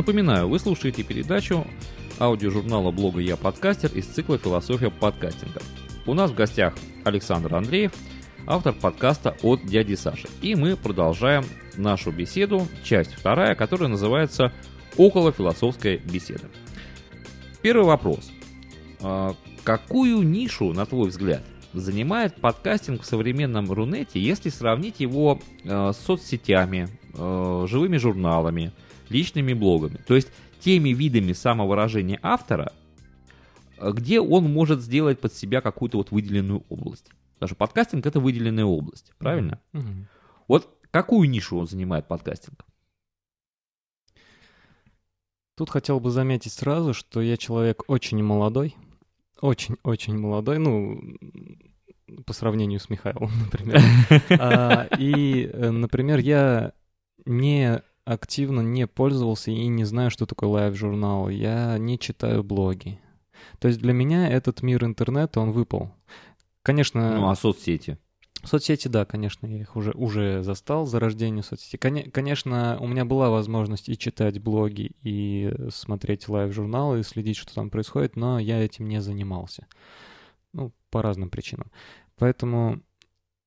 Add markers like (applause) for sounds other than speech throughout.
Напоминаю, вы слушаете передачу аудиожурнала блога «Я подкастер» из цикла «Философия подкастинга». У нас в гостях Александр Андреев, автор подкаста от дяди Саши. И мы продолжаем нашу беседу, часть вторая, которая называется «Около философская беседа». Первый вопрос. А, какую нишу, на твой взгляд, занимает подкастинг в современном Рунете, если сравнить его э, с соцсетями, э, живыми журналами, личными блогами. То есть теми видами самовыражения автора, где он может сделать под себя какую-то вот выделенную область. Даже подкастинг это выделенная область, правильно? Mm-hmm. Вот какую нишу он занимает подкастинг? Тут хотел бы заметить сразу, что я человек очень молодой, очень-очень молодой, ну, по сравнению с Михаилом, (laughs) например. (laughs) А, и, э, например, я не активно не пользовался и не знаю, что такое live-журнал. Я не читаю блоги. То есть для меня этот мир интернета, он выпал. Конечно... Ну, а соцсети? Соцсети, да, конечно, я их уже, уже застал, зарождение соцсети. Конечно, у меня была возможность и читать блоги, и смотреть live-журналы, и следить, что там происходит, но я этим не занимался. Ну, по разным причинам. Поэтому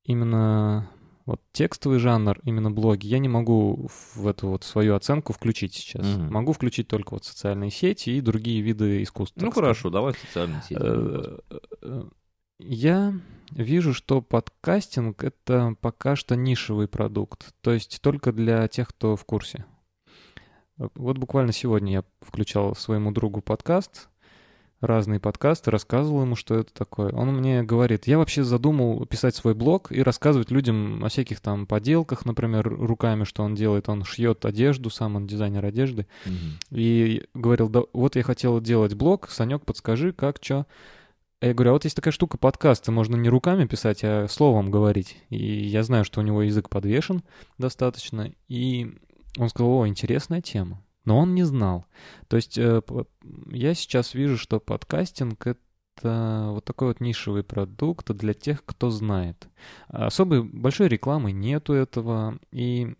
именно вот текстовый жанр, именно блоги, я не могу в эту вот свою оценку включить сейчас. Угу. Могу включить только вот социальные сети и другие виды искусства. Ну хорошо, давай социальные сети. Э, э, я вижу, что подкастинг — это пока что нишевый продукт, то есть только для тех, кто в курсе. Вот буквально сегодня я включал своему другу подкаст, разные подкасты, рассказывал ему, что это такое. Он мне говорит, я вообще задумал писать свой блог и рассказывать людям о всяких там поделках, например, руками, что он делает. Он шьет одежду, сам он дизайнер одежды. Угу. И говорил, да вот я хотел делать блог, Санек, подскажи, как, что. А я говорю, а вот есть такая штука подкасты, можно не руками писать, а словом говорить. И я знаю, что у него язык подвешен достаточно. И он сказал, о, интересная тема но он не знал. То есть э, я сейчас вижу, что подкастинг — это вот такой вот нишевый продукт для тех, кто знает. Особой большой рекламы нету этого, и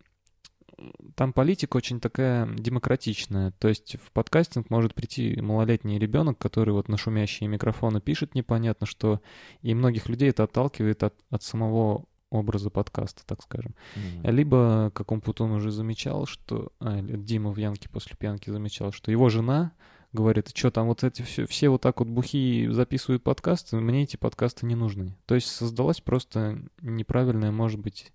там политика очень такая демократичная. То есть в подкастинг может прийти малолетний ребенок, который вот на шумящие микрофоны пишет непонятно что, и многих людей это отталкивает от, от самого образа подкаста, так скажем. Mm-hmm. Либо, как он Путун уже замечал, что... А, Дима в Янке после пьянки замечал, что его жена говорит, что там вот эти все, все вот так вот бухие записывают подкасты, мне эти подкасты не нужны. То есть создалась просто неправильная, может быть,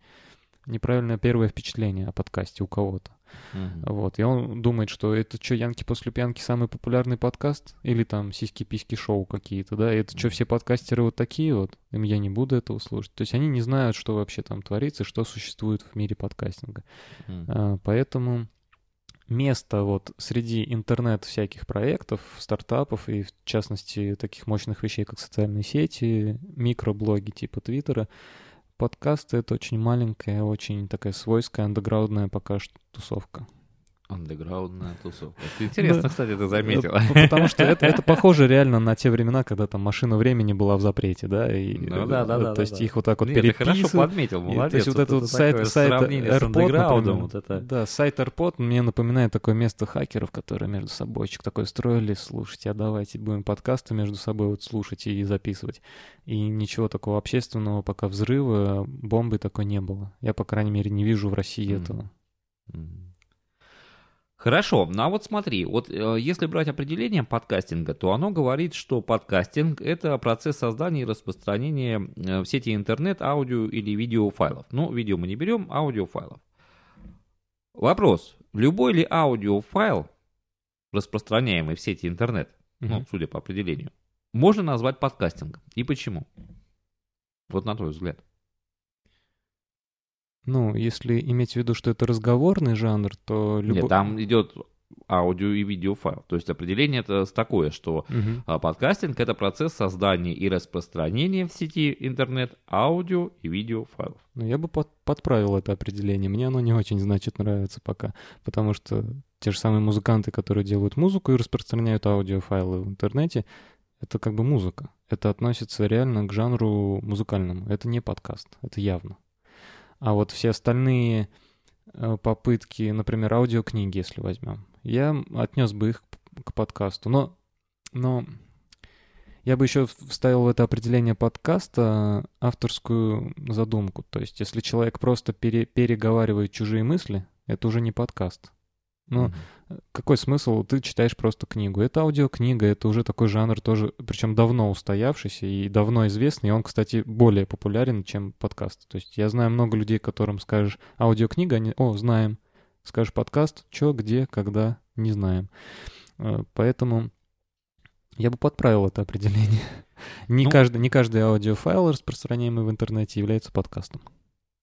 неправильное первое впечатление о подкасте у кого-то. Угу. Вот. И он думает, что это что, Янки после пьянки самый популярный подкаст? Или там сиськи-письки шоу какие-то, да? И это что, все подкастеры вот такие вот? Им я не буду этого слушать. То есть они не знают, что вообще там творится, что существует в мире подкастинга. Угу. А, поэтому место вот среди интернет всяких проектов, стартапов и в частности таких мощных вещей, как социальные сети, микроблоги типа Твиттера, подкасты — это очень маленькая, очень такая свойская, андеграундная пока что тусовка. Андеграундная тусовка. Это интересно, кстати, ты заметила. Потому что это, это похоже реально на те времена, когда там машина времени была в запрете, да? И, ну да, да, да. То есть да. их вот так вот ты хорошо подметил, молодец. то есть вот, вот этот вот сайт, сайт AirPod, вот это. Да, сайт AirPod мне напоминает такое место хакеров, которые между собойчик такой строили, слушайте, а давайте будем подкасты между собой вот слушать и записывать. И ничего такого общественного пока взрыва, бомбы такой не было. Я, по крайней мере, не вижу в России mm. этого. Mm. Хорошо, ну а вот смотри, вот э, если брать определение подкастинга, то оно говорит, что подкастинг – это процесс создания и распространения э, в сети интернет аудио или видеофайлов. Ну, видео мы не берем, аудиофайлов. Вопрос, любой ли аудиофайл, распространяемый в сети интернет, mm-hmm. ну, судя по определению, можно назвать подкастингом? И почему? Вот на твой взгляд. Ну, если иметь в виду, что это разговорный жанр, то... Любо... Нет, там идет аудио и видеофайл. То есть определение это такое, что угу. подкастинг это процесс создания и распространения в сети интернет аудио и видеофайлов. Ну, я бы под, подправил это определение. Мне оно не очень, значит, нравится пока. Потому что те же самые музыканты, которые делают музыку и распространяют аудиофайлы в интернете, это как бы музыка. Это относится реально к жанру музыкальному. Это не подкаст, это явно. А вот все остальные э, попытки, например, аудиокниги, если возьмем, Я отнес бы их к подкасту. Но, но я бы еще вставил в это определение подкаста авторскую задумку. То есть, если человек просто пере, переговаривает чужие мысли, это уже не подкаст. Ну, mm-hmm. какой смысл? Ты читаешь просто книгу. Это аудиокнига, это уже такой жанр тоже, причем давно устоявшийся и давно известный. И он, кстати, более популярен, чем подкаст. То есть я знаю много людей, которым скажешь аудиокнига, они, о, знаем. Скажешь подкаст, что, где, когда, не знаем. Э, поэтому я бы подправил это определение. (laughs) Не, ну, каждый, не каждый аудиофайл, распространяемый в интернете, является подкастом.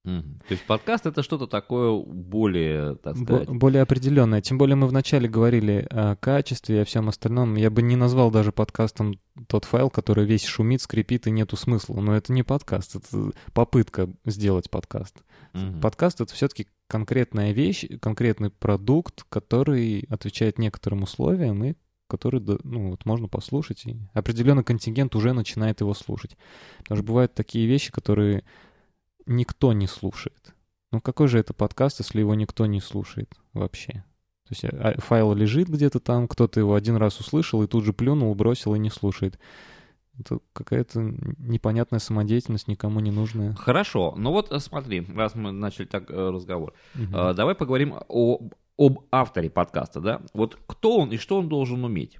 То есть подкаст это что-то такое более, так сказать... более определенное. Тем более мы вначале говорили о качестве и о всем остальном. Я бы не назвал даже подкастом тот файл, который весь шумит, скрипит и нету смысла. Но это не подкаст, это попытка сделать подкаст. Угу. Подкаст — это все-таки конкретная вещь, конкретный продукт, который отвечает некоторым условиям и который ну, вот можно послушать, и определенный контингент уже начинает его слушать. Потому что бывают такие вещи, которые никто не слушает. Ну какой же это подкаст, если его никто не слушает вообще? То есть а, файл лежит где-то там, кто-то его один раз услышал и тут же плюнул, бросил и не слушает. Это какая-то непонятная самодеятельность, никому не нужная. Хорошо, ну вот э, смотри, раз мы начали так э, разговор, угу. давай поговорим о, об авторе подкаста, да? Вот кто он и что он должен уметь?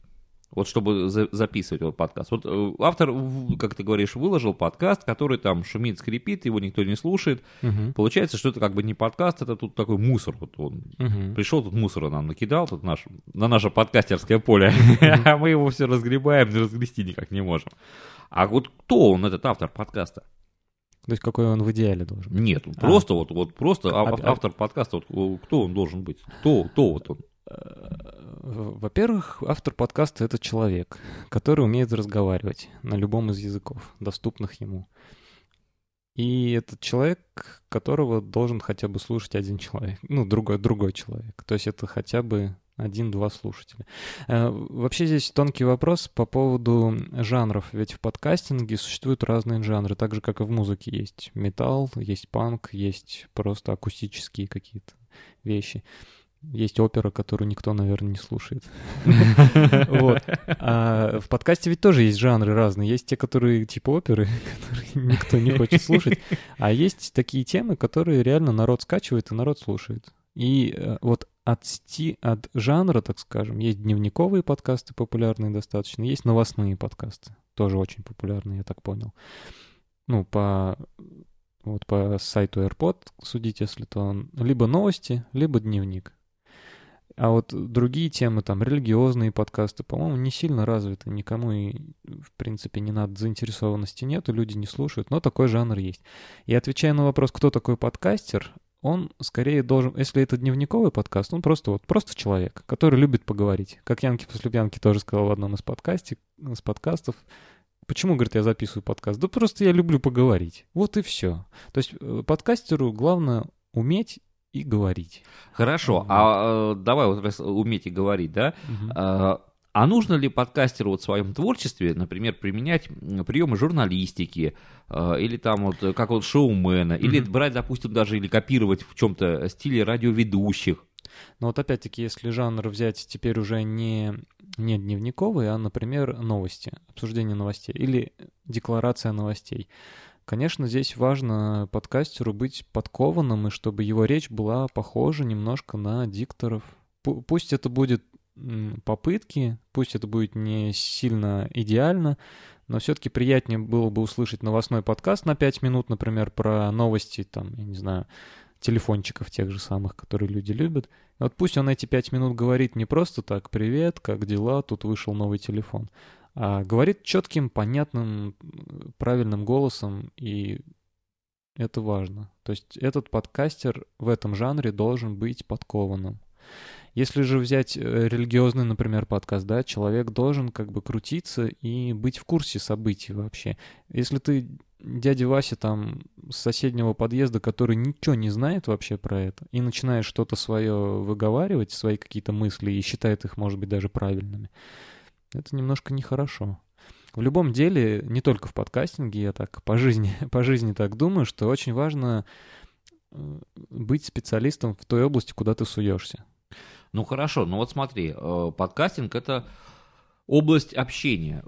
Вот чтобы за записывать вот подкаст. Вот э, автор, как ты говоришь, выложил подкаст, который там шумит, скрипит, его никто не слушает. Угу. Получается, что это как бы не подкаст, это тут такой мусор. Вот он угу. пришел, тут мусора нам накидал, тут наш, на наше подкастерское поле, а (laughs) мы его все разгребаем, разгрести никак не можем. А вот кто он, этот автор подкаста? То есть какой он в идеале должен? Нет, а. просто вот, вот просто а, а, автор подкаста, вот, кто он должен быть? Кто, кто вот он? Во-первых, автор подкаста — это человек, который умеет разговаривать на любом из языков, доступных ему. И этот человек, которого должен хотя бы слушать один человек, ну, другой, другой человек. То есть это хотя бы один-два слушателя. Э, вообще здесь тонкий вопрос по поводу жанров. Ведь в подкастинге существуют разные жанры, так же, как и в музыке. Есть металл, есть панк, есть просто акустические какие-то вещи. Есть опера, которую никто, наверное, не слушает. (laughs) Вот. А в подкасте ведь тоже есть жанры разные. Есть те, которые типа оперы, (laughs) которые никто не хочет слушать. А есть такие темы, которые реально народ скачивает и народ слушает. И э, вот от, сти, от жанра, так скажем, есть дневниковые подкасты популярные достаточно, есть новостные подкасты, тоже очень популярные, я так понял. Ну, по вот по сайту AirPod судить, если то он либо новости, либо дневник. А вот другие темы, там, религиозные подкасты, по-моему, не сильно развиты. Никому и, в принципе, не надо, заинтересованности нету, люди не слушают, но такой жанр есть. И отвечая на вопрос, кто такой подкастер, он скорее должен, если это дневниковый подкаст, он просто вот просто человек, который любит поговорить. Как Янки после пьянки тоже сказал в одном из, подкасте, из подкастов, Почему, говорит, я записываю подкаст? Да просто я люблю поговорить. Вот и все. То есть э, подкастеру главное уметь и говорить. Хорошо, mm-hmm. а э, давай вот раз умейте говорить, да? Mm-hmm. А, а нужно ли подкастеру вот в своем творчестве, например, применять приемы журналистики, э, или там вот как вот шоумена, mm-hmm. или брать, допустим, даже или копировать в чем-то стиле радиоведущих? Но вот опять-таки, если жанр взять теперь уже не, не дневниковый, а, например, новости, обсуждение новостей или декларация новостей. Конечно, здесь важно подкастеру быть подкованным, и чтобы его речь была похожа немножко на дикторов. Пусть это будет попытки, пусть это будет не сильно идеально, но все-таки приятнее было бы услышать новостной подкаст на 5 минут, например, про новости, там, я не знаю, телефончиков тех же самых, которые люди любят. вот пусть он эти 5 минут говорит не просто так «Привет, как дела? Тут вышел новый телефон», а говорит четким, понятным, правильным голосом, и это важно. То есть этот подкастер в этом жанре должен быть подкованным. Если же взять э, религиозный, например, подкаст, да, человек должен как бы крутиться и быть в курсе событий вообще. Если ты дядя Вася там с соседнего подъезда, который ничего не знает вообще про это, и начинаешь что-то свое выговаривать, свои какие-то мысли, и считает их, может быть, даже правильными, это немножко нехорошо. В любом деле, не только в подкастинге, я так по жизни, (laughs) по жизни так думаю, что очень важно э, быть специалистом в той области, куда ты суешься. Ну хорошо, ну вот смотри, э, подкастинг это область общения.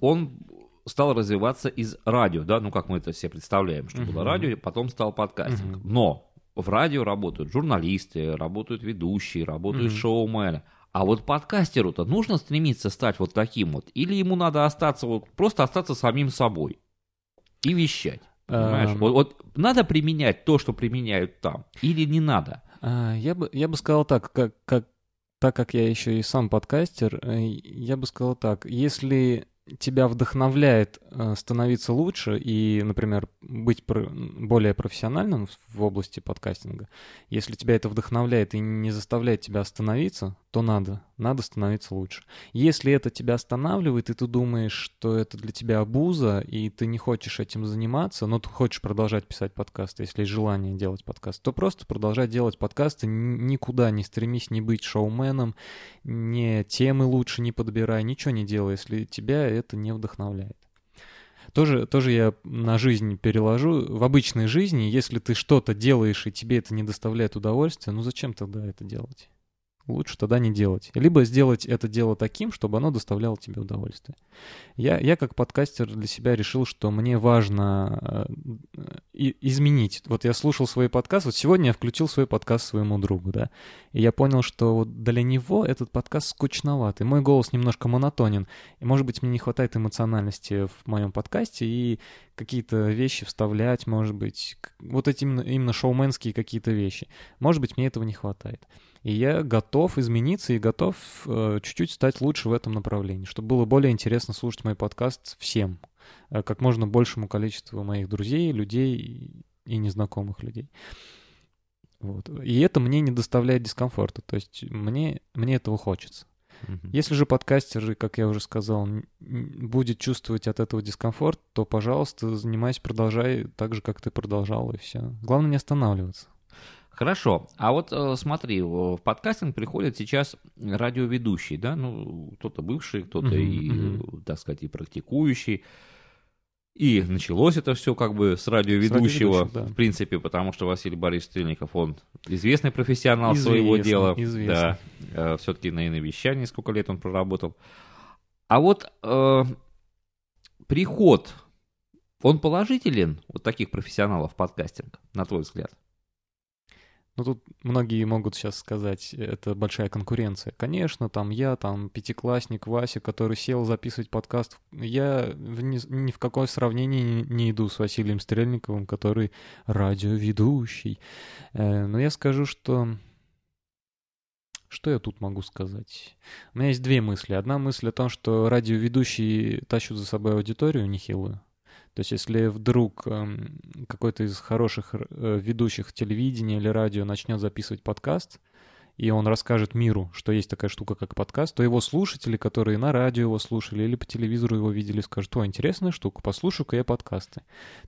Он стал развиваться из радио, да, ну как мы это все представляем, что было Мгм. радио, потом стал подкастинг. Мгм. Но в радио работают журналисты, работают ведущие, работают Мгм. шоумены. А вот подкастеру-то нужно стремиться стать вот таким вот? Или ему надо остаться вот, просто остаться самим собой и вещать? Понимаешь? Эм. Вот, вот надо применять то, что применяют там, или не надо? А, Я бы, я бы сказал так, как, как, так как я еще и сам подкастер, э, я бы сказал так, если тебя вдохновляет э, становиться лучше и, например, быть более профессиональным в области подкастинга, если тебя это вдохновляет и не заставляет тебя остановиться, то надо, надо становиться лучше. Если это тебя останавливает, и ты думаешь, что это для тебя абуза, и ты не хочешь этим заниматься, но ты хочешь продолжать писать подкасты, если есть желание делать подкаст, то просто продолжай делать подкасты, никуда не стремись не быть шоуменом, не темы лучше не подбирай, ничего не делай, если тебя это не вдохновляет. Тоже, тоже я на жизнь переложу. В обычной жизни, если ты что-то делаешь и тебе это не доставляет удовольствия, ну зачем тогда это делать? Лучше тогда не делать. Либо сделать это дело таким, чтобы оно доставляло тебе удовольствие. Я, я как подкастер для себя решил, что мне важно э, и- изменить. Вот я слушал свой подкаст, вот сегодня я включил свой подкаст своему другу, да, и я понял, что вот для него этот подкаст скучноватый. Мой голос немножко монотонен, и, может быть, мне не хватает эмоциональности в моем подкасте, и какие-то вещи вставлять, может быть, вот эти именно, именно шоуменские какие-то вещи. Может быть, мне этого не хватает. И я готов измениться и готов э, чуть-чуть стать лучше в этом направлении, чтобы было более интересно слушать мой подкаст всем, э, как можно большему количеству моих друзей, людей и- незнакомых людей. Вот. И это мне не доставляет дискомфорта, то есть мне, мне этого хочется. Если же подкастер, как я уже сказал, будет чувствовать от этого дискомфорт, то, пожалуйста, занимайся, продолжай так же, как ты продолжал, и все. Главное не останавливаться. Хорошо. А вот э, смотри, в подкастинг приходят сейчас радиоведущие, да, ну, кто-то бывший, кто-то Мгм, и, э, так сказать, и практикующий. И началось это все как бы с радиоведущего, радиоведущего, да. в принципе, потому что Василий Борисович Стрельников, он известный профессионал своего Известный, дела. известный. Да, все-таки на иновещании сколько лет он проработал. А вот э, приход, он положителен, вот таких профессионалов подкастинг, на твой взгляд? Ну, тут многие могут сейчас сказать, это большая конкуренция. Конечно, там я, там пятиклассник Вася, который сел записывать подкаст. Я ни, ни в какое сравнение не, не иду с Василием Стрельниковым, который радиоведущий. Э, но я скажу, что... Что я тут могу сказать? У меня есть две мысли. Одна мысль о том, что радиоведущие тащат за собой аудиторию нехилую. То есть, если вдруг эм, какой-то из хороших э, ведущих телевидения или радио начнет записывать подкаст, и он расскажет миру, что есть такая штука, как подкаст, то его слушатели, которые на радио его слушали или по телевизору его видели, скажут, о, интересная штука, послушаю-ка я подкасты.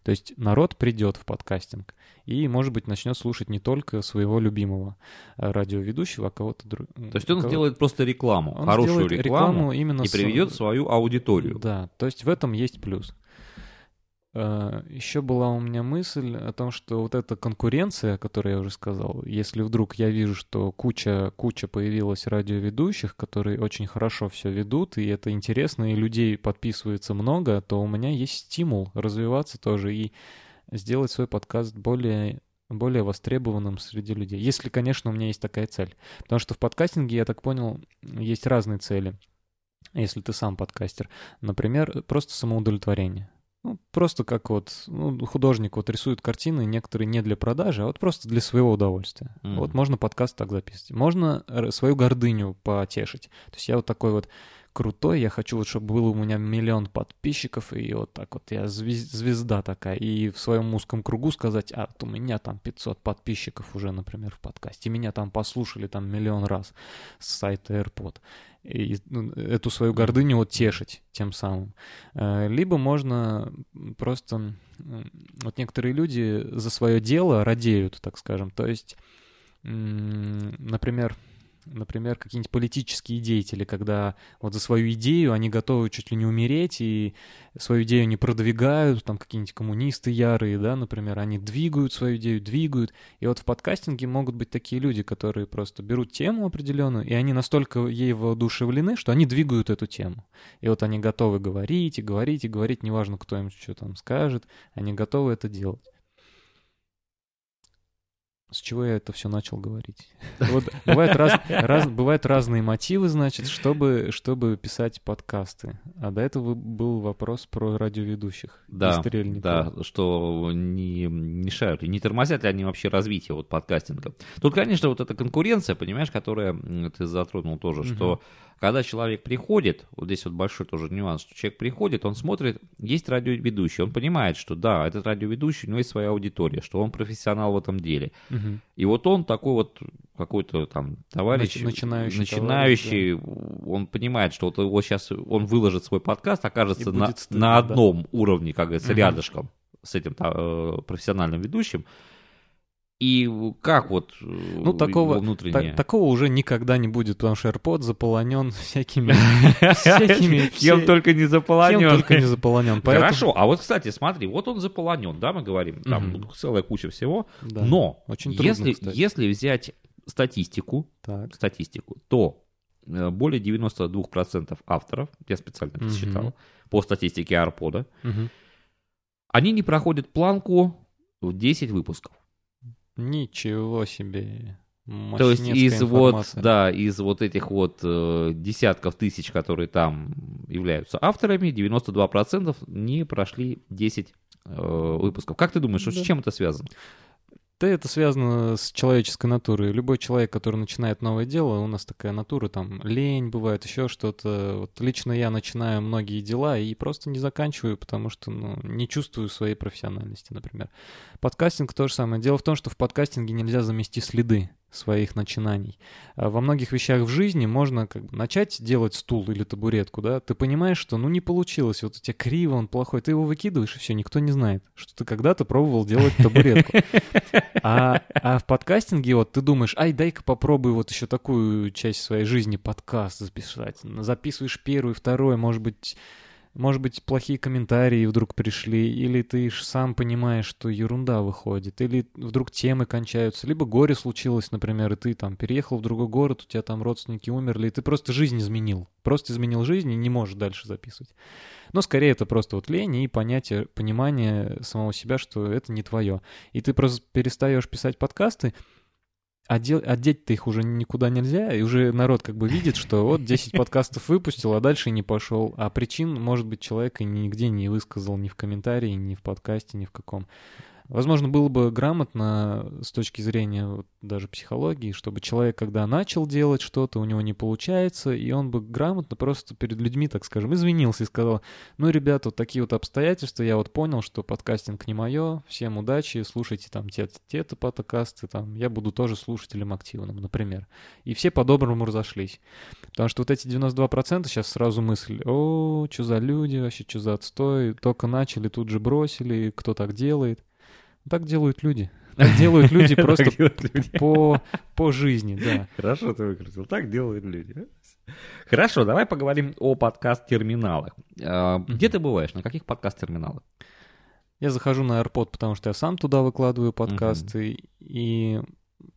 То есть народ придет в подкастинг и, может быть, начнет слушать не только своего любимого э, радиоведущего, а кого-то другого. То есть он сделает просто рекламу, Он хорошую сделает рекламу, именно и с- приведет свою аудиторию. Да, то есть в этом есть плюс. Еще была у меня мысль о том, что вот эта конкуренция, о которой я уже сказал, если вдруг я вижу, что куча, куча появилась радиоведущих, которые очень хорошо все ведут, и это интересно, и людей подписывается много, то у меня есть стимул развиваться тоже и сделать свой подкаст более более востребованным среди людей. Если, конечно, у меня есть такая цель. Потому что в подкастинге, я так понял, есть разные цели. Если ты сам подкастер. Например, просто самоудовлетворение. Ну, просто как вот ну, художник вот рисует картины, некоторые не для продажи, а вот просто для своего удовольствия. Мгм. Вот можно подкаст так записывать. Можно р- свою гордыню потешить. То есть я вот такой вот крутой, я хочу вот, чтобы было у меня миллион подписчиков, и вот так вот я звез- звезда такая, и в своем узком кругу сказать, а вот у меня там 500 подписчиков уже, например, в подкасте, меня там послушали там миллион раз с сайта AirPod. И ну, эту свою гордыню вот тешить тем самым. Э, Либо можно просто... Вот некоторые люди за свое дело радеют, так скажем. То есть, например, например, какие-нибудь политические деятели, когда вот за свою идею они готовы чуть ли не умереть, и свою идею не продвигают, там какие-нибудь коммунисты ярые, да, например, они двигают свою идею, двигают. И вот в подкастинге могут быть такие люди, которые просто берут тему определенную, и они настолько ей воодушевлены, что они двигают эту тему. И вот они готовы говорить и говорить и говорить, неважно, кто им что там скажет, они готовы это делать. С чего я это все начал говорить? Вот бывают, раз, раз, бывают разные мотивы, значит, чтобы, чтобы писать подкасты. А до этого был вопрос про радиоведущих. Да, да, что не мешают, не тормозят ли они вообще развитие вот подкастинга. Тут, конечно, вот эта конкуренция, понимаешь, которая ты затронул тоже, угу. что когда человек приходит, вот здесь вот большой тоже нюанс, что человек приходит, он смотрит, есть радиоведущий, он понимает, что да, этот радиоведущий, у него есть своя аудитория, что он профессионал в этом деле. Угу. И вот он такой вот какой-то там товарищ, начинающий, начинающий товарищ, да. он понимает, что вот его сейчас, он выложит свой подкаст, окажется на, стыдно, на одном да. уровне, как говорится, угу. рядышком с этим э, профессиональным ведущим, и как вот э, ну, такого, внутреннее? Ta- такого уже никогда не будет, потому что AirPod заполонен всякими... (laughs) всякими Кем только не заполонен. Кем только не заполонен. Хорошо, а вот, кстати, смотри, вот он заполонен, да, мы говорим, там целая куча всего, но если, если взять статистику, статистику, то э, более 92% авторов, я специально посчитал, по статистике AirPod, они не проходят планку в 10 выпусков. Ничего себе. То есть из информация. вот, да, из вот этих вот э, десятков тысяч, которые там являются авторами, 92% не прошли 10 э, выпусков. Как ты думаешь, да. с чем это связано? Да это связано с человеческой натурой. Любой человек, который начинает новое дело, у нас такая натура, там, лень бывает, еще что-то. Вот лично я начинаю многие дела и просто не заканчиваю, потому что, ну, не чувствую своей профессиональности, например. Подкастинг то же самое. Дело в том, что в подкастинге нельзя замести следы своих начинаний. А во многих вещах в жизни можно как бы начать делать стул или табуретку, да, ты понимаешь, что ну не получилось, вот у тебя криво, он плохой, ты его выкидываешь, и все, никто не знает, что ты когда-то пробовал делать табуретку. А, а в подкастинге вот ты думаешь, ай, дай-ка попробую вот еще такую часть своей жизни подкаст записать. Записываешь первый, второй, может быть, может быть, плохие комментарии вдруг пришли, или ты сам понимаешь, что ерунда выходит, или вдруг темы кончаются, либо горе случилось, например, и ты там переехал в другой город, у тебя там родственники умерли, и ты просто жизнь изменил. Просто изменил жизнь и не можешь дальше записывать. Но скорее это просто вот лень и понятие, понимание самого себя, что это не твое. И ты просто перестаешь писать подкасты, а, дел, а их уже никуда нельзя, и уже народ как бы видит, что вот 10 подкастов выпустил, а дальше не пошел. А причин, может быть, человек и нигде не высказал ни в комментарии, ни в подкасте, ни в каком. Возможно, было бы грамотно с точки зрения вот, даже психологии, чтобы человек, когда начал делать что-то, у него не получается, и он бы грамотно просто перед людьми, так скажем, извинился и сказал, ну, ребята, вот такие вот обстоятельства, я вот понял, что подкастинг не мое, всем удачи, слушайте там те-то, те-то подкасты, там, я буду тоже слушателем активным, например. И все по-доброму разошлись. Потому что вот эти 92% сейчас сразу мысль, о, что за люди вообще, что за отстой, только начали, тут же бросили, кто так делает. Так делают люди. Так делают люди (laughs) просто по, по жизни, да. Хорошо ты выкрутил. Так делают люди. Хорошо, давай поговорим о подкаст-терминалах. А, где ты бываешь? На каких подкаст-терминалах? Я захожу на AirPod, потому что я сам туда выкладываю подкасты. И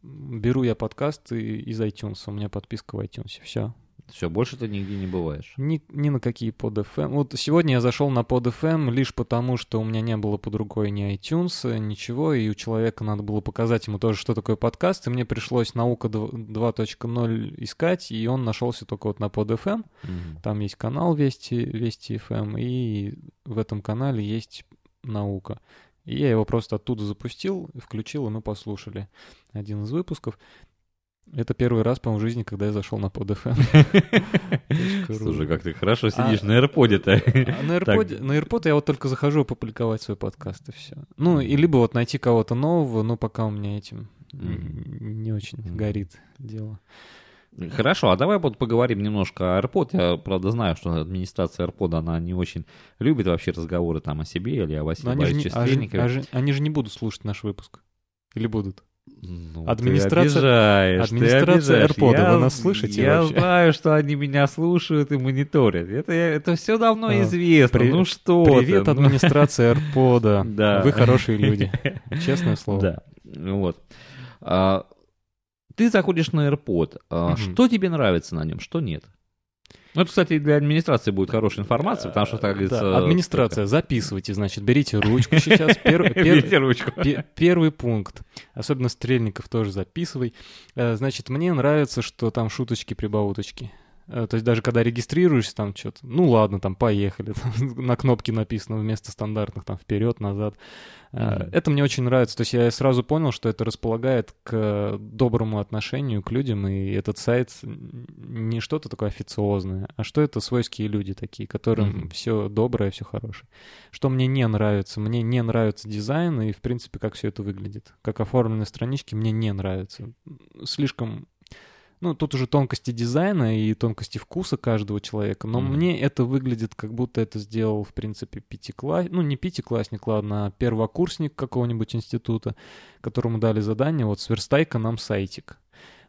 беру я подкасты из iTunes. У меня подписка в iTunes. Все. Все, больше ты нигде не бываешь. Ни, ни на какие под FM. Вот сегодня я зашел на под FM лишь потому, что у меня не было под рукой ни iTunes, ничего, и у человека надо было показать ему тоже, что такое подкаст, и мне пришлось наука 2.0 искать, и он нашелся только вот на под FM. Mm-hmm. Там есть канал Вести, Вести FM, и в этом канале есть наука. И я его просто оттуда запустил, включил, и мы послушали один из выпусков. Это первый раз, по-моему, в жизни, когда я зашел на PodFM. (laughs) Слушай, как ты хорошо сидишь а, на AirPod-то. А на AirPod, на AirPod я вот только захожу опубликовать свой подкаст, и все. Ну, и либо вот найти кого-то нового, но пока у меня этим не очень горит дело. Хорошо, а давай вот поговорим немножко о AirPod. Я, правда, знаю, что администрация AirPod, она не очень любит вообще разговоры там о себе или о Василии Борисовиче Стрельникове. Они же не будут слушать наш выпуск. Или будут? Ну, Администрация- ты администрация. AirPod, Я вы нас слышите Я вообще? знаю, что они меня слушают и мониторят. Это, это все давно А, известно. при- ну что Привет, ты, ну. администрация AirPod. (laughs) Да. Вы хорошие люди. (laughs) Честное слово. Да, вот. А, ты заходишь на AirPod. А. Что тебе нравится на нем, что нет? Ну, это, кстати, для администрации будет хорошая информация, потому что, так Да, говорится... Администрация, записывайте, значит, берите ручку (laughs) сейчас. Берите ручку. Пе- Первый пункт. Особенно стрельников тоже записывай. Э, Значит, мне нравится, что там шуточки-прибауточки. Э, То есть даже когда регистрируешься, там что-то, ну ладно, там поехали, (laughs) там на кнопке написано вместо стандартных там вперед, назад. Мгм. Это мне очень нравится. То есть я сразу понял, что это располагает к доброму отношению к людям, и этот сайт не что-то такое официозное, а что это свойские люди такие, которым Мгм. все доброе, все хорошее. Что мне не нравится? Мне не нравится дизайн и, в принципе, как все это выглядит. Как оформлены странички, мне не нравится. Слишком... Ну, тут уже тонкости дизайна и тонкости вкуса каждого человека, но Мгм. мне это выглядит, как будто это сделал, в принципе, пятиклассник, ну, не пятиклассник, ладно, а первокурсник какого-нибудь института, которому дали задание, вот сверстай-ка нам сайтик.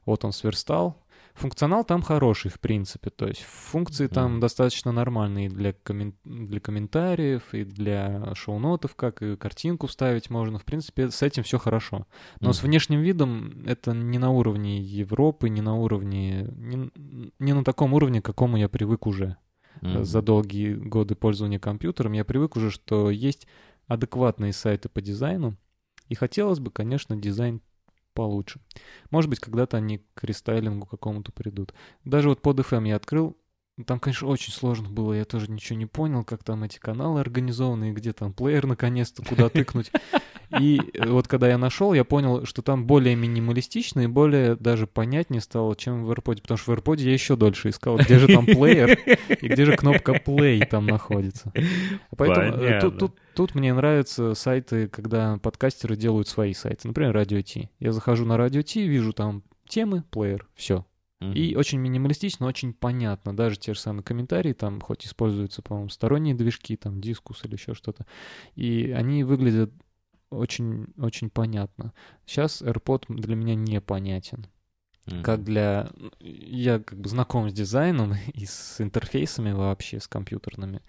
Вот он сверстал. Функционал там хороший, в принципе, то есть функции там Мгм. достаточно нормальные для, коммен- для комментариев и для шоу-нотов, как и картинку вставить можно. В принципе, с этим все хорошо. Но с Мгм. внешним видом это не на уровне Европы, не на уровне, не, не на таком уровне, к какому я привык уже Мгм. за долгие годы пользования компьютером. Я привык уже, что есть адекватные сайты по дизайну, и хотелось бы, конечно, дизайн получше. Может быть, когда-то они к рестайлингу какому-то придут. Даже вот под FM я открыл, там, конечно, очень сложно было, я тоже ничего не понял, как там эти каналы организованы, и где там плеер наконец-то, куда тыкнуть. И вот когда я нашел, я понял, что там более минималистично и более даже понятнее стало, чем в AirPod, потому что в AirPod я еще дольше искал, где же там плеер и где же кнопка play там находится. Поэтому э, тут, тут, тут мне нравятся сайты, когда подкастеры делают свои сайты. Например, Радио Ти. Я захожу на Радио Ти, вижу там темы, плеер, все. Мгм. И очень минималистично, очень понятно. Даже те же самые комментарии, там хоть используются, по-моему, сторонние движки, там дискус или еще что-то. И они выглядят очень, очень понятно. Сейчас AirPod для меня непонятен. Мгм. Как для... Я как бы знаком с дизайном (laughs) и с интерфейсами вообще, с компьютерными,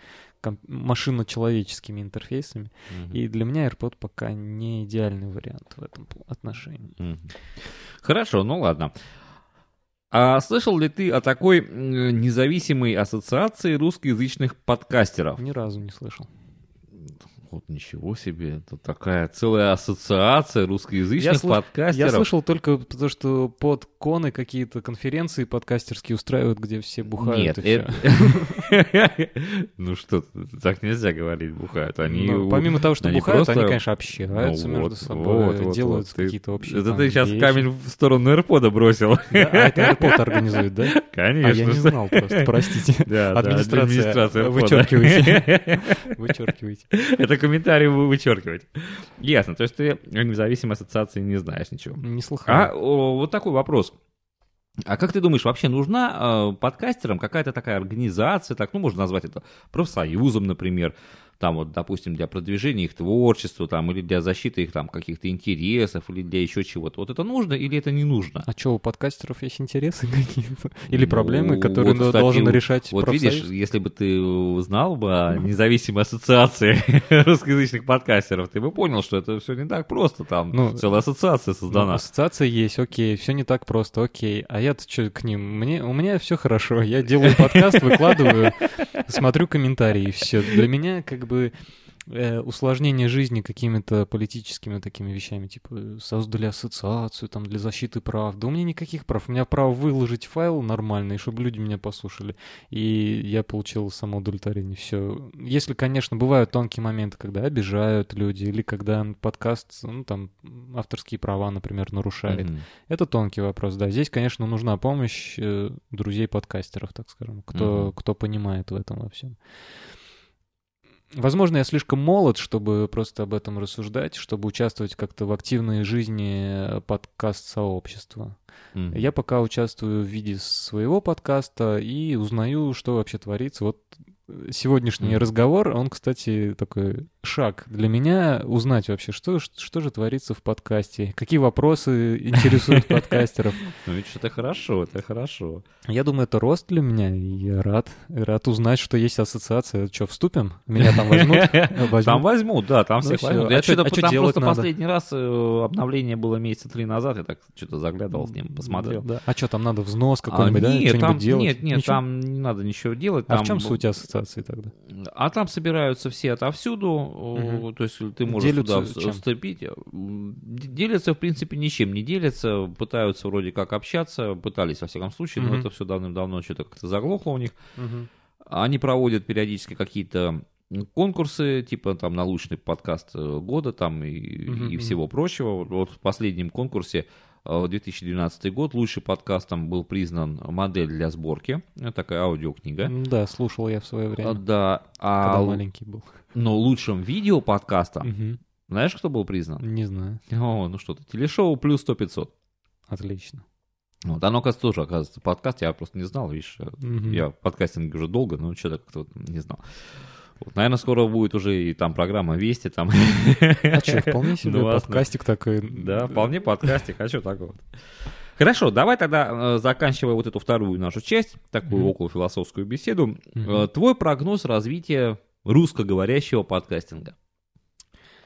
ком- машинно-человеческими интерфейсами. Мгм. И для меня AirPod пока не идеальный вариант в этом отношении. Мгм. Хорошо, ну ладно. А слышал ли ты о такой независимой ассоциации русскоязычных подкастеров? Ни разу не слышал. Вот ничего себе, это такая целая ассоциация русскоязычных Я сл- подкастеров. Я слышал только то, что под коны какие-то конференции подкастерские устраивают, где все бухают Нет, это... (laughs) ну что, так нельзя говорить, бухают. Они Ну, помимо того, что бухают, они, конечно, общаются Ну между собой, делают какие-то общие Это ты сейчас камень в сторону AirPod бросил. (laughs) А это AirPod организует, да? (laughs) Конечно. А я не знал просто, простите. Администрация, вычеркивайте. Вычеркивайте. Это комментарий вы вычеркивать. Ясно, то есть ты о независимой ассоциации не знаешь ничего. Не слыхал. А о, вот такой вопрос. А как ты думаешь, вообще нужна э, подкастерам какая-то такая организация, так, ну, можно назвать это профсоюзом, например, там вот, допустим, для продвижения их творчества, там, или для защиты их там каких-то интересов, или для еще чего-то. Вот это нужно или это не нужно? А что, у подкастеров есть интересы (laughs) какие-то? Или Ну, проблемы, которые вот, кстати, должен решать Вот профсоюз? видишь, если бы ты знал бы о независимой ассоциации (laughs) русскоязычных подкастеров, ты бы понял, что это все не так просто. Там Ну, целая ассоциация Ну, создана. ассоциация есть, окей, все не так просто, окей. А я-то что к ним? Мне, у меня все хорошо. Я делаю подкаст, выкладываю, (laughs) смотрю комментарии, все. Для меня как бы э, усложнение жизни какими-то политическими такими вещами, типа создали ассоциацию там для защиты прав. Да у меня никаких прав. У меня право выложить файл нормальный, чтобы люди меня послушали. И я получил самоудовлетворение. Все. Если, конечно, бывают тонкие моменты, когда обижают люди, или когда подкаст, ну там, авторские права, например, нарушает. Мгм. Это тонкий вопрос, да. Здесь, конечно, нужна помощь э, друзей-подкастеров, так скажем, кто, Мгм. кто понимает в этом во всем. Возможно, я слишком молод, чтобы просто об этом рассуждать, чтобы участвовать как-то в активной жизни э, подкаст-сообщества. Мгм. Я пока участвую в виде своего подкаста и узнаю, что вообще творится. Вот э, сегодняшний Мгм. разговор, он, кстати, такой шаг для меня узнать вообще, что, что же творится в подкасте, какие вопросы интересуют подкастеров. (laughs) Ну, видишь, это хорошо, это хорошо. Я думаю, это рост для меня, я рад, рад узнать, что есть ассоциация. Что, вступим? Меня там (laughs) возьмут? Там возьмут, да, там Ну всех возьмут. А Я что-то а там просто последний раз э, обновление было месяца три назад, я так что-то заглядывал с ним, посмотрел. А что, там надо взнос А, какой-нибудь, да? Что-нибудь делать? нет, нет, там не надо ничего делать. А в чем суть ассоциации тогда? А там собираются все отовсюду, Э, то есть ты можешь Делятся туда чем? вступить. Д- Делятся, в принципе, ничем не делятся, пытаются вроде как общаться, пытались, во всяком случае, но Мгм. это все давным-давно что-то как-то заглохло у них. Они проводят периодически какие-то конкурсы, типа там научный подкаст э, года там и, Мгм, и всего прочего. Вот в последнем конкурсе э, 2012 год лучший подкастом был признан «Модель для сборки». Это такая аудиокнига. Да, слушал я в свое время, Да, а когда маленький был. но лучшим видео-подкастом, Мгм. знаешь, кто был признан? Не знаю. О, ну что ты, телешоу плюс 100 500. Отлично. Вот, оно, оказывается, тоже, оказывается, подкаст, я просто не знал, видишь, э, Мгм. я в подкастинге уже долго, но что-то как-то не знал. Вот, наверное, скоро будет уже и там программа «Вести», там... А что, вполне себе Новостной. подкастик такой. Да, вполне подкастик, хочу так вот. Хорошо, давай тогда, э, заканчивая вот эту вторую нашу часть, такую Мгм. около философскую беседу, э, твой прогноз развития русскоговорящего подкастинга.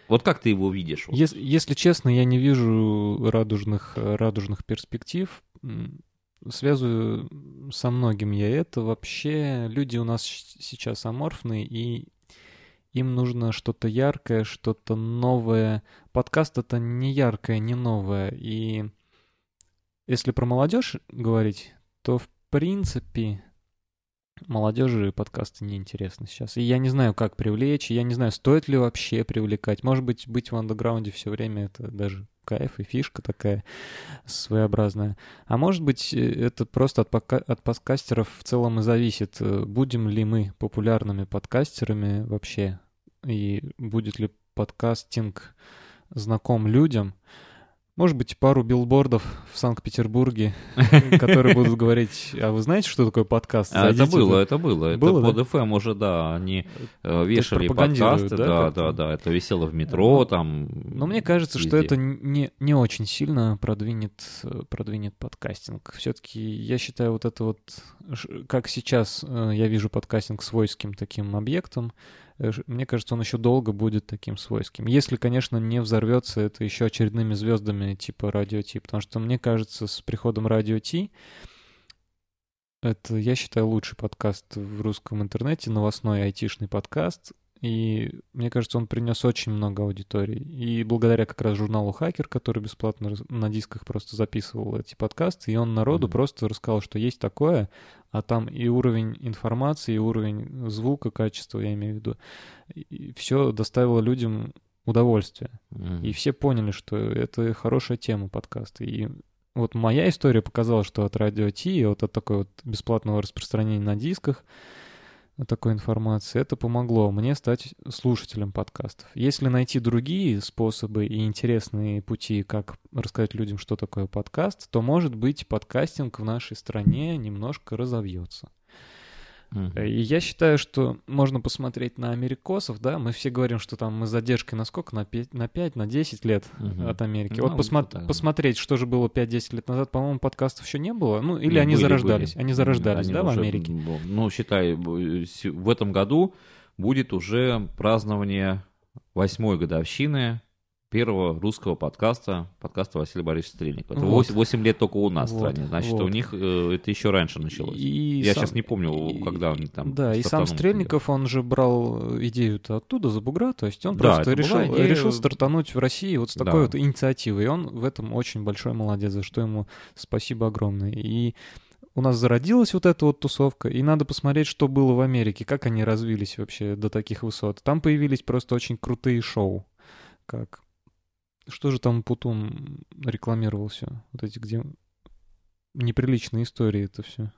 Вот как ты его видишь? Вот? Ес- Если честно, я не вижу радужных, радужных перспектив. Связываю со многим я это. Вообще люди у нас сейчас аморфные, и им нужно что-то яркое, что-то новое. Подкаст — это не яркое, не новое. И если про молодежь говорить, то в принципе молодежи подкасты неинтересны сейчас. И я не знаю, как привлечь, я не знаю, стоит ли вообще привлекать. Может быть, быть в андеграунде все время это даже кайф и фишка такая своеобразная. А может быть, э, это просто от, пока- от подкастеров в целом и зависит, э, будем ли мы популярными подкастерами вообще, и будет ли подкастинг знаком людям. Может быть, пару билбордов в Санкт-Петербурге, (laughs) которые будут говорить, а вы знаете, что такое подкаст? А, это было, туда». это было. Это под? FM уже, да, они э, вешали подкасты, да, да, да, это висело в метро, там. Но мне кажется, что это не, не очень сильно продвинет, продвинет подкастинг. Все-таки я считаю вот это вот, как сейчас э, я вижу подкастинг свойским таким объектом, мне кажется, он еще долго будет таким свойским. Если, конечно, не взорвется это еще очередными звездами типа Радио Ти, потому что мне кажется, с приходом Радио Ти это, я считаю, лучший подкаст в русском интернете, новостной айтишный подкаст. И мне кажется, он принес очень много аудитории. И благодаря как раз журналу «Хакер», который бесплатно на дисках просто записывал эти подкасты, и он народу Мгм. просто рассказал, что есть такое, а там и уровень информации, и уровень звука, качества, я имею в виду, и все доставило людям удовольствие. Мгм. И все поняли, что это хорошая тема подкаста. И вот моя история показала, что от радио Ти, вот от такой вот бесплатного распространения на дисках такой информации, это помогло мне стать слушателем подкастов. Если найти другие способы и интересные пути, как рассказать людям, что такое подкаст, то, может быть, подкастинг в нашей стране немножко разовьется. И я считаю, что можно посмотреть на америкосов, да, мы все говорим, что там мы с задержкой на сколько? На 5, на, 5, на 10 лет Мгм. от Америки. Ну, вот посмо- где-то так. посмотреть, что же было 5-10 лет назад, по-моему, подкастов еще не было. Ну, или Не, они были, зарождались. были. Они зарождались, Они да, в Америке? Ну, считай, в этом году будет уже празднование восьмой годовщины первого русского подкаста, подкаста Василия Борисовича Стрельникова. Это Вот. 8, лет только у нас в Вот, стране. Значит, вот. у них э, это еще раньше началось. И Я сам- сейчас не помню, и- когда они там Да, и сам. Стрельников, он же брал идею-то оттуда, за бугра, то есть он Да, просто решил, идея- решил стартануть в России вот с такой Да. вот инициативой. И он в этом очень большой молодец, за что ему спасибо огромное. И у нас зародилась вот эта вот тусовка, и надо посмотреть, что было в Америке, как они развились вообще до таких высот. Там появились просто очень крутые шоу, как... Что же там Путун рекламировал все? Вот эти, где неприличные истории это все.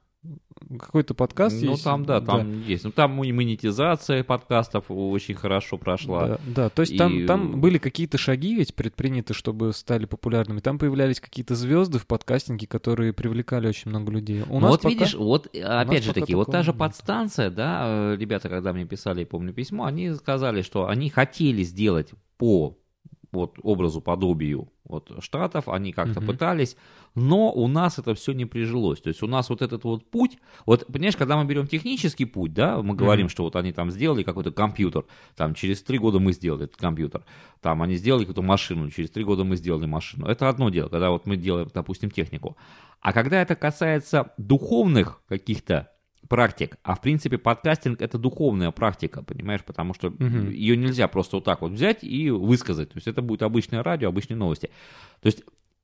какой-то подкаст ну, есть. там, да, там есть. Ну, там монетизация подкастов очень хорошо прошла. Да, да. то есть И- там, там были какие-то шаги ведь предприняты, чтобы стали популярными. Там появлялись какие-то звезды в подкастинге, которые привлекали очень много людей. У Ну нас вот пока- видишь, вот э, опять же таки, вот та же нет. подстанция, да, э, ребята, когда мне писали, я помню, письмо, они сказали, что они хотели сделать по вот образу, подобию вот штатов, они как-то Мгм. пытались, но у нас это все не прижилось. То есть у нас вот этот вот путь, вот понимаешь, когда мы берем технический путь, да, мы говорим, Мгм. что вот они там сделали какой-то компьютер, там через три года мы сделали этот компьютер, там они сделали какую-то машину, через три года мы сделали машину. Это одно дело, когда вот мы делаем, допустим, технику. А когда это касается духовных каких-то практик, а в принципе подкастинг это духовная практика, понимаешь, потому что Мгм. ее нельзя просто вот так вот взять и высказать, то есть это будет обычное радио, обычные новости. То есть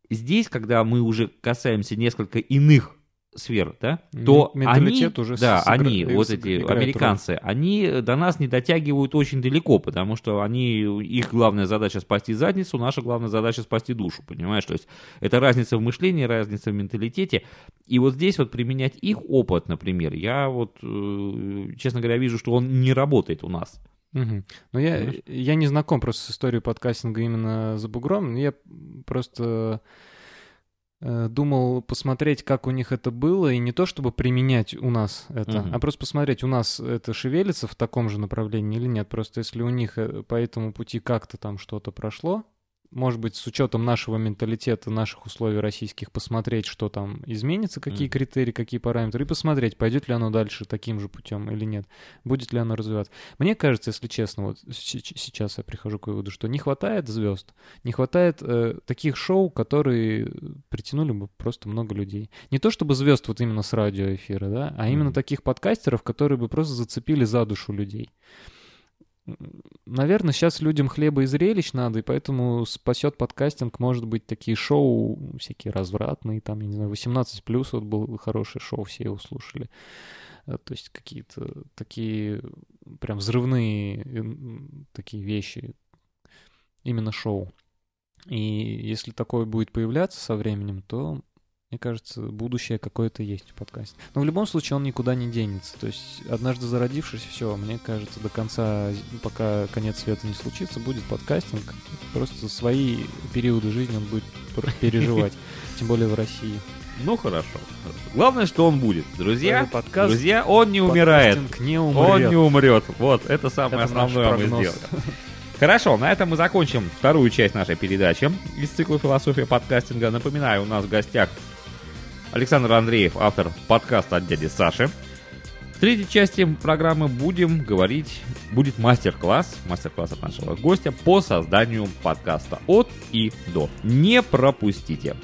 здесь, когда мы уже касаемся несколько иных сфер, да, то менталитет они, уже да, они, э, вот эти играет роль. американцы, они до нас не дотягивают очень далеко, потому что они, их главная задача спасти задницу, наша главная задача спасти душу, понимаешь? То есть это разница в мышлении, разница в менталитете. И вот здесь вот применять их опыт, например, я вот, э, честно говоря, вижу, что он не работает у нас. Мгм. Ну, я, Понимаешь? я не знаком просто с историей подкастинга именно за бугром. но Я просто думал посмотреть, как у них это было, и не то чтобы применять у нас это, Мгм. а просто посмотреть, у нас это шевелится в таком же направлении или нет. Просто если у них э, по этому пути как-то там что-то прошло, может быть, с учетом нашего менталитета, наших условий российских, посмотреть, что там изменится, какие Мгм. критерии, какие параметры, и посмотреть, пойдет ли оно дальше таким же путем или нет, будет ли оно развиваться. Мне кажется, если честно, вот сейчас я прихожу к выводу, что не хватает звезд, не хватает э, таких шоу, которые притянули бы просто много людей. Не то чтобы звезд вот именно с радиоэфира, да, а именно Мгм. таких подкастеров, которые бы просто зацепили за душу людей. Наверное, сейчас людям хлеба и зрелищ надо, и поэтому спасет подкастинг, может быть, такие шоу всякие развратные, там, я не знаю, 18 плюс вот был хорошее шоу, все его слушали. Э, То есть какие-то такие прям взрывные м, такие вещи, именно шоу. И если такое будет появляться со временем, то, мне кажется, будущее какое-то есть в подкасте. Но в любом случае он никуда не денется. То есть однажды зародившись, все, мне кажется, до конца, пока конец света не случится, будет подкастинг. Просто свои периоды жизни он будет переживать. (laughs) Тем более в России. Ну хорошо. Главное, что он будет. Друзья, Этот подкаст- друзья, он не умирает. Не Он умрет. не умрет. Вот, это самое Это основное мы сделали. Хорошо, на этом мы закончим вторую часть нашей передачи из цикла «Философия подкастинга». Напоминаю, у нас в гостях Александр Андреев, автор подкаста от дяди Саши. В третьей части программы будем говорить, будет мастер-класс, мастер-класс от нашего гостя по созданию подкаста от и до. Не пропустите.